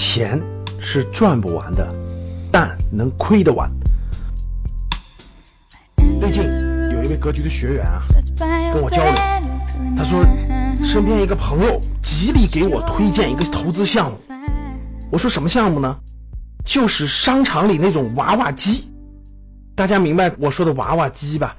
钱是赚不完的，但能亏得完。最近有一位格局的学员啊，跟我交流，他说身边一个朋友极力给我推荐一个投资项目。我说什么项目呢？就是商场里那种娃娃机。大家明白我说的娃娃机吧？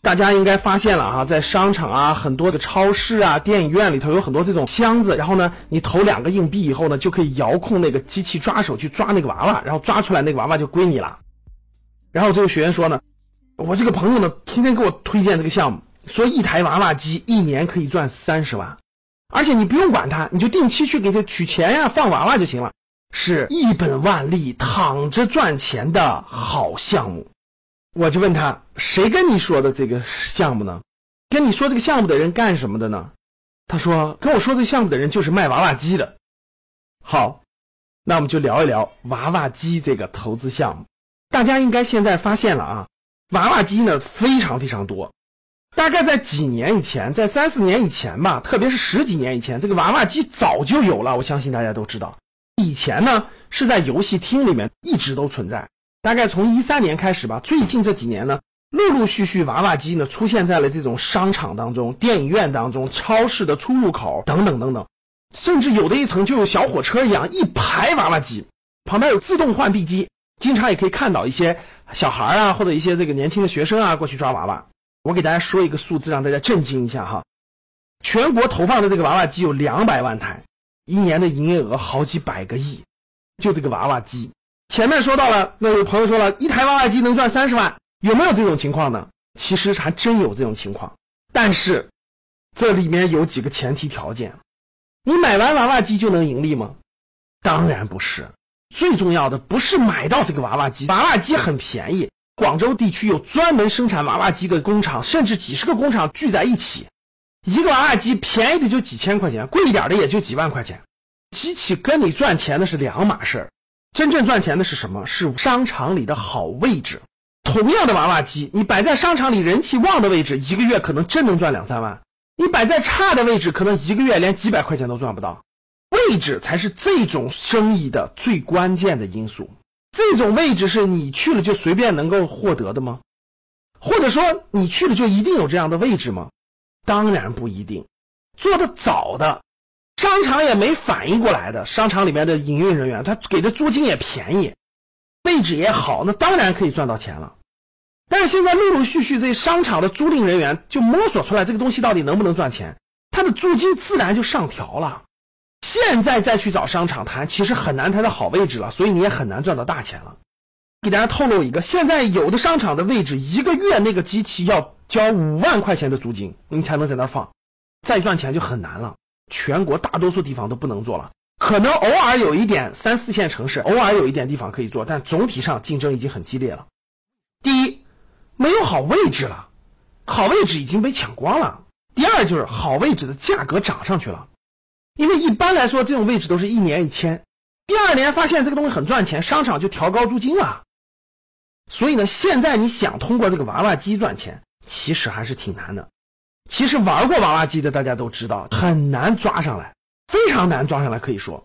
大家应该发现了啊，在商场啊，很多的超市啊、电影院里头有很多这种箱子，然后呢，你投两个硬币以后呢，就可以遥控那个机器抓手去抓那个娃娃，然后抓出来那个娃娃就归你了。然后这个学员说呢，我这个朋友呢，天天给我推荐这个项目，说一台娃娃机一年可以赚三十万，而且你不用管它，你就定期去给他取钱呀，放娃娃就行了，是一本万利、躺着赚钱的好项目。我就问他，谁跟你说的这个项目呢？跟你说这个项目的人干什么的呢？他说，跟我说这项目的人就是卖娃娃机的。好，那我们就聊一聊娃娃机这个投资项目。大家应该现在发现了啊，娃娃机呢非常非常多。大概在几年以前，在三四年以前吧，特别是十几年以前，这个娃娃机早就有了。我相信大家都知道，以前呢是在游戏厅里面一直都存在。大概从一三年开始吧，最近这几年呢，陆陆续续娃娃机呢出现在了这种商场当中、电影院当中、超市的出入口等等等等，甚至有的一层就有小火车一样一排娃娃机，旁边有自动换币机，经常也可以看到一些小孩啊或者一些这个年轻的学生啊过去抓娃娃。我给大家说一个数字，让大家震惊一下哈，全国投放的这个娃娃机有两百万台，一年的营业额好几百个亿，就这个娃娃机。前面说到了，那有朋友说了一台娃娃机能赚三十万，有没有这种情况呢？其实还真有这种情况，但是这里面有几个前提条件。你买完娃娃机就能盈利吗？当然不是。最重要的不是买到这个娃娃机，娃娃机很便宜，广州地区有专门生产娃娃机的工厂，甚至几十个工厂聚在一起，一个娃娃机便宜的就几千块钱，贵一点的也就几万块钱。机器跟你赚钱那是两码事。真正赚钱的是什么？是商场里的好位置。同样的娃娃机，你摆在商场里人气旺的位置，一个月可能真能赚两三万；你摆在差的位置，可能一个月连几百块钱都赚不到。位置才是这种生意的最关键的因素。这种位置是你去了就随便能够获得的吗？或者说你去了就一定有这样的位置吗？当然不一定。做的早的。商场也没反应过来的，商场里面的营运人员，他给的租金也便宜，位置也好，那当然可以赚到钱了。但是现在陆陆续续这商场的租赁人员就摸索出来这个东西到底能不能赚钱，他的租金自然就上调了。现在再去找商场谈，其实很难谈到好位置了，所以你也很难赚到大钱了。给大家透露一个，现在有的商场的位置，一个月那个机器要交五万块钱的租金，你才能在那放，再赚钱就很难了。全国大多数地方都不能做了，可能偶尔有一点三四线城市，偶尔有一点地方可以做，但总体上竞争已经很激烈了。第一，没有好位置了，好位置已经被抢光了。第二，就是好位置的价格涨上去了，因为一般来说这种位置都是一年一签，第二年发现这个东西很赚钱，商场就调高租金了。所以呢，现在你想通过这个娃娃机赚钱，其实还是挺难的。其实玩过娃娃机的大家都知道，很难抓上来，非常难抓上来。可以说，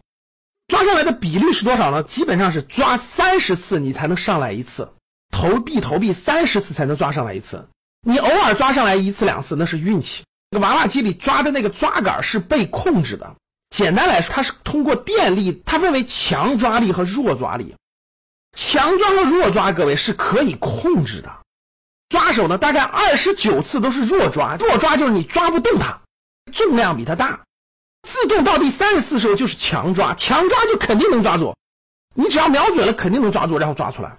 抓上来的比率是多少呢？基本上是抓三十次你才能上来一次，投币投币三十次才能抓上来一次。你偶尔抓上来一次两次那是运气。那个娃娃机里抓的那个抓杆是被控制的，简单来说，它是通过电力，它分为强抓力和弱抓力。强抓和弱抓，各位是可以控制的。抓手呢，大概二十九次都是弱抓，弱抓就是你抓不动它，重量比它大。自动到第三十四时候就是强抓，强抓就肯定能抓住，你只要瞄准了肯定能抓住，然后抓出来。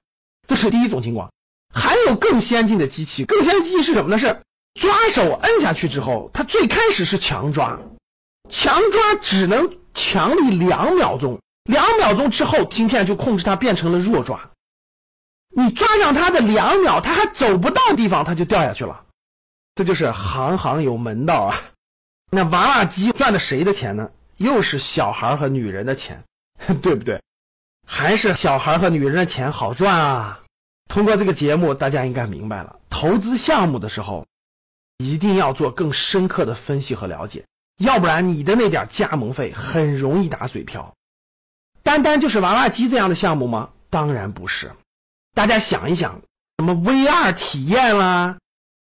这是第一种情况。还有更先进的机器，更先进的机器是什么呢？是抓手摁下去之后，它最开始是强抓，强抓只能强力两秒钟，两秒钟之后芯片就控制它变成了弱抓。你抓上它的两秒，它还走不到地方，它就掉下去了。这就是行行有门道啊。那娃娃机赚的谁的钱呢？又是小孩和女人的钱，对不对？还是小孩和女人的钱好赚啊？通过这个节目，大家应该明白了，投资项目的时候一定要做更深刻的分析和了解，要不然你的那点加盟费很容易打水漂。单单就是娃娃机这样的项目吗？当然不是。大家想一想，什么 VR 体验啦，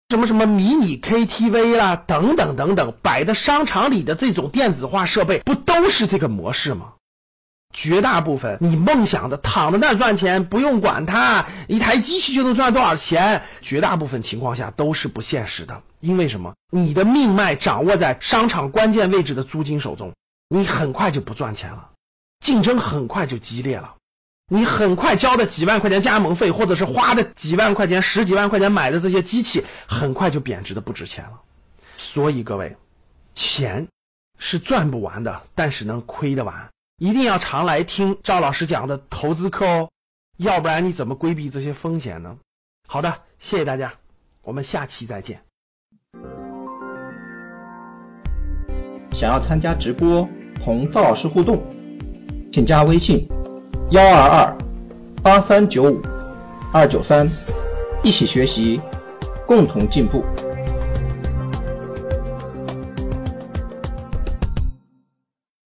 什么什么迷你 KTV 啦，等等等等，摆的商场里的这种电子化设备，不都是这个模式吗？绝大部分你梦想的躺在那赚钱，不用管它，一台机器就能赚多少钱，绝大部分情况下都是不现实的。因为什么？你的命脉掌握在商场关键位置的租金手中，你很快就不赚钱了，竞争很快就激烈了，你很快交的几万块钱加盟费，或者是花的几万块钱、十几万块钱买的这些机器，很快就贬值的不值钱了。所以各位，钱是赚不完的，但是能亏得完。一定要常来听赵老师讲的投资课哦，要不然你怎么规避这些风险呢？好的，谢谢大家，我们下期再见。想要参加直播同赵老师互动，请加微信幺二二八三九五二九三，一起学习，共同进步。